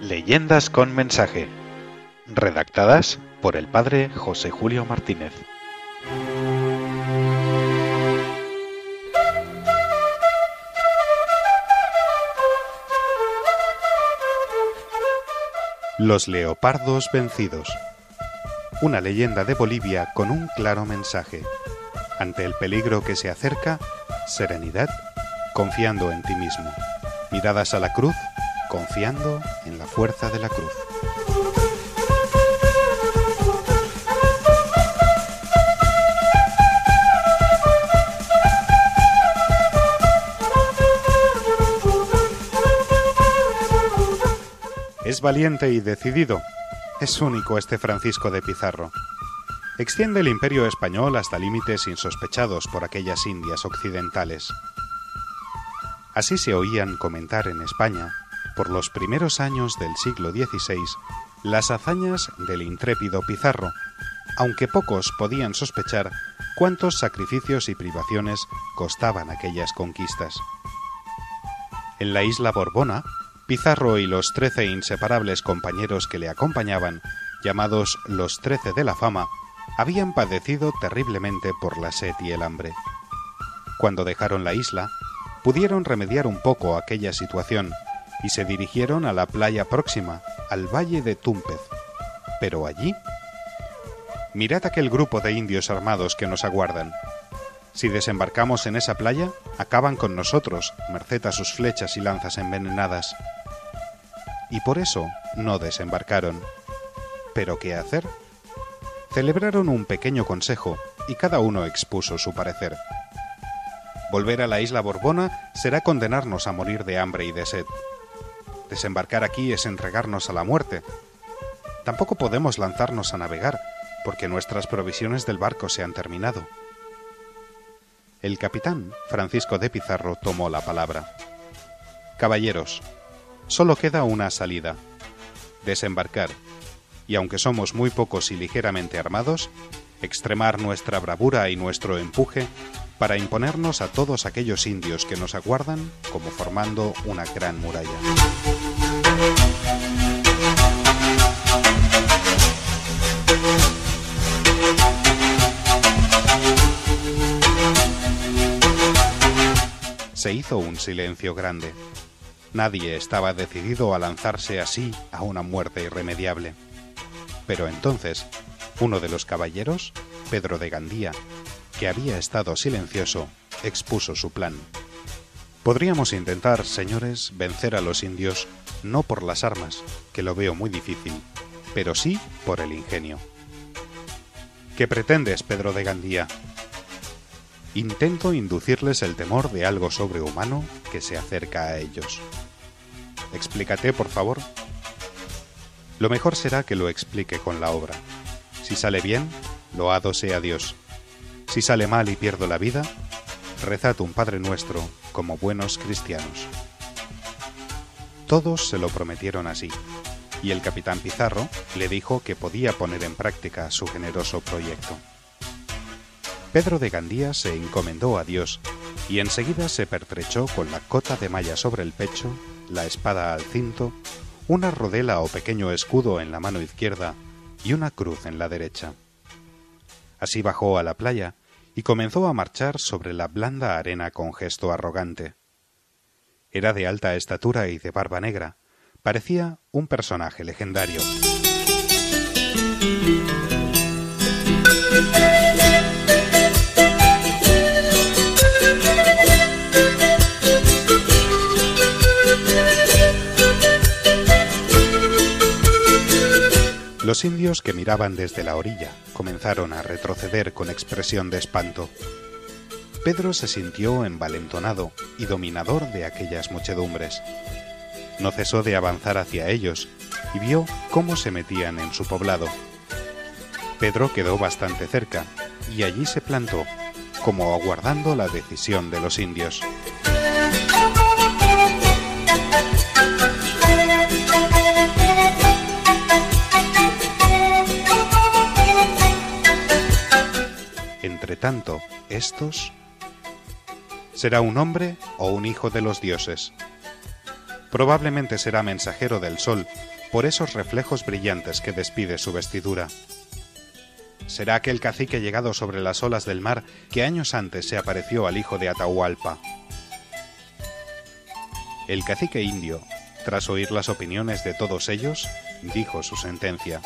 Leyendas con mensaje. Redactadas por el padre José Julio Martínez. Los leopardos vencidos. Una leyenda de Bolivia con un claro mensaje. Ante el peligro que se acerca, serenidad, confiando en ti mismo. Miradas a la cruz, confiando en la fuerza de la cruz. Es valiente y decidido. Es único este Francisco de Pizarro. Extiende el imperio español hasta límites insospechados por aquellas Indias occidentales. Así se oían comentar en España, por los primeros años del siglo XVI, las hazañas del intrépido Pizarro, aunque pocos podían sospechar cuántos sacrificios y privaciones costaban aquellas conquistas. En la isla Borbona, Pizarro y los trece inseparables compañeros que le acompañaban, llamados los Trece de la Fama, habían padecido terriblemente por la sed y el hambre. Cuando dejaron la isla, pudieron remediar un poco aquella situación y se dirigieron a la playa próxima, al valle de Túmpez. Pero allí... Mirad aquel grupo de indios armados que nos aguardan. Si desembarcamos en esa playa, acaban con nosotros, merced a sus flechas y lanzas envenenadas y por eso no desembarcaron. ¿Pero qué hacer? Celebraron un pequeño consejo y cada uno expuso su parecer. Volver a la isla Borbona será condenarnos a morir de hambre y de sed. Desembarcar aquí es entregarnos a la muerte. Tampoco podemos lanzarnos a navegar, porque nuestras provisiones del barco se han terminado. El capitán, Francisco de Pizarro, tomó la palabra. Caballeros, solo queda una salida, desembarcar, y aunque somos muy pocos y ligeramente armados, extremar nuestra bravura y nuestro empuje para imponernos a todos aquellos indios que nos aguardan como formando una gran muralla. Se hizo un silencio grande. Nadie estaba decidido a lanzarse así a una muerte irremediable. Pero entonces, uno de los caballeros, Pedro de Gandía, que había estado silencioso, expuso su plan. Podríamos intentar, señores, vencer a los indios no por las armas, que lo veo muy difícil, pero sí por el ingenio. ¿Qué pretendes, Pedro de Gandía? Intento inducirles el temor de algo sobrehumano que se acerca a ellos. Explícate, por favor. Lo mejor será que lo explique con la obra. Si sale bien, loado sea Dios. Si sale mal y pierdo la vida, rezad un Padre Nuestro como buenos cristianos. Todos se lo prometieron así, y el capitán Pizarro le dijo que podía poner en práctica su generoso proyecto. Pedro de Gandía se encomendó a Dios y enseguida se pertrechó con la cota de malla sobre el pecho, la espada al cinto, una rodela o pequeño escudo en la mano izquierda y una cruz en la derecha. Así bajó a la playa y comenzó a marchar sobre la blanda arena con gesto arrogante. Era de alta estatura y de barba negra. Parecía un personaje legendario. Los indios que miraban desde la orilla comenzaron a retroceder con expresión de espanto. Pedro se sintió envalentonado y dominador de aquellas muchedumbres. No cesó de avanzar hacia ellos y vio cómo se metían en su poblado. Pedro quedó bastante cerca y allí se plantó, como aguardando la decisión de los indios. Tanto, estos... Será un hombre o un hijo de los dioses. Probablemente será mensajero del sol por esos reflejos brillantes que despide su vestidura. Será aquel cacique llegado sobre las olas del mar que años antes se apareció al hijo de Atahualpa. El cacique indio, tras oír las opiniones de todos ellos, dijo su sentencia.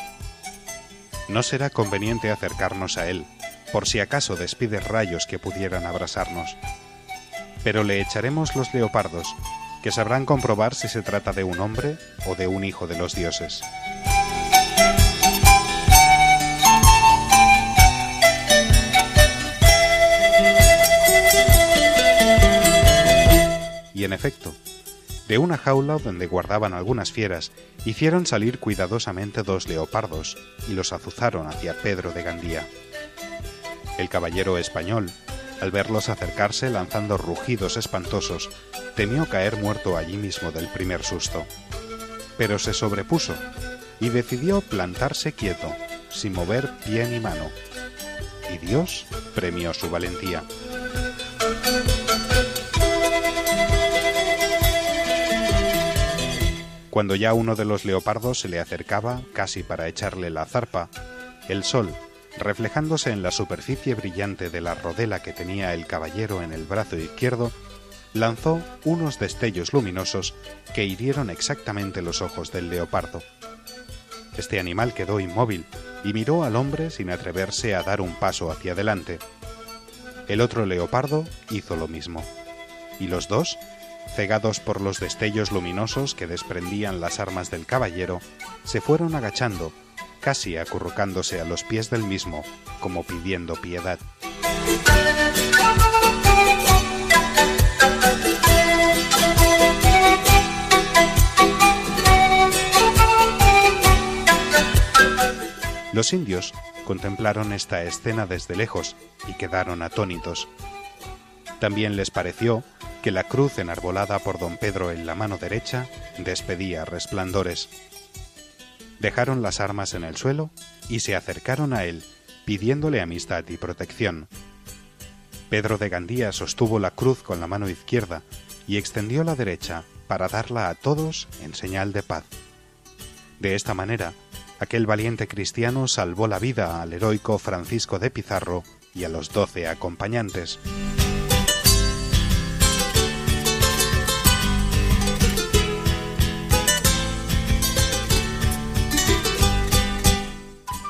No será conveniente acercarnos a él, por si acaso despide rayos que pudieran abrasarnos. Pero le echaremos los leopardos, que sabrán comprobar si se trata de un hombre o de un hijo de los dioses. Y en efecto, de una jaula donde guardaban algunas fieras, hicieron salir cuidadosamente dos leopardos y los azuzaron hacia Pedro de Gandía. El caballero español, al verlos acercarse lanzando rugidos espantosos, temió caer muerto allí mismo del primer susto. Pero se sobrepuso y decidió plantarse quieto, sin mover pie ni mano. Y Dios premió su valentía. Cuando ya uno de los leopardos se le acercaba, casi para echarle la zarpa, el sol, reflejándose en la superficie brillante de la rodela que tenía el caballero en el brazo izquierdo, lanzó unos destellos luminosos que hirieron exactamente los ojos del leopardo. Este animal quedó inmóvil y miró al hombre sin atreverse a dar un paso hacia adelante. El otro leopardo hizo lo mismo, y los dos cegados por los destellos luminosos que desprendían las armas del caballero, se fueron agachando, casi acurrucándose a los pies del mismo, como pidiendo piedad. Los indios contemplaron esta escena desde lejos y quedaron atónitos. También les pareció que la cruz enarbolada por don Pedro en la mano derecha despedía resplandores. Dejaron las armas en el suelo y se acercaron a él, pidiéndole amistad y protección. Pedro de Gandía sostuvo la cruz con la mano izquierda y extendió la derecha para darla a todos en señal de paz. De esta manera, aquel valiente cristiano salvó la vida al heroico Francisco de Pizarro y a los doce acompañantes.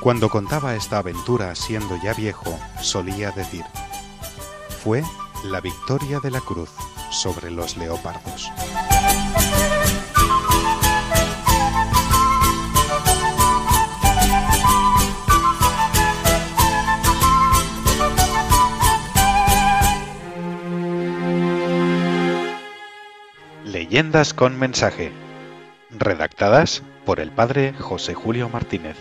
Cuando contaba esta aventura siendo ya viejo, solía decir, fue la victoria de la cruz sobre los leopardos. Leyendas con mensaje. Redactadas por el padre José Julio Martínez.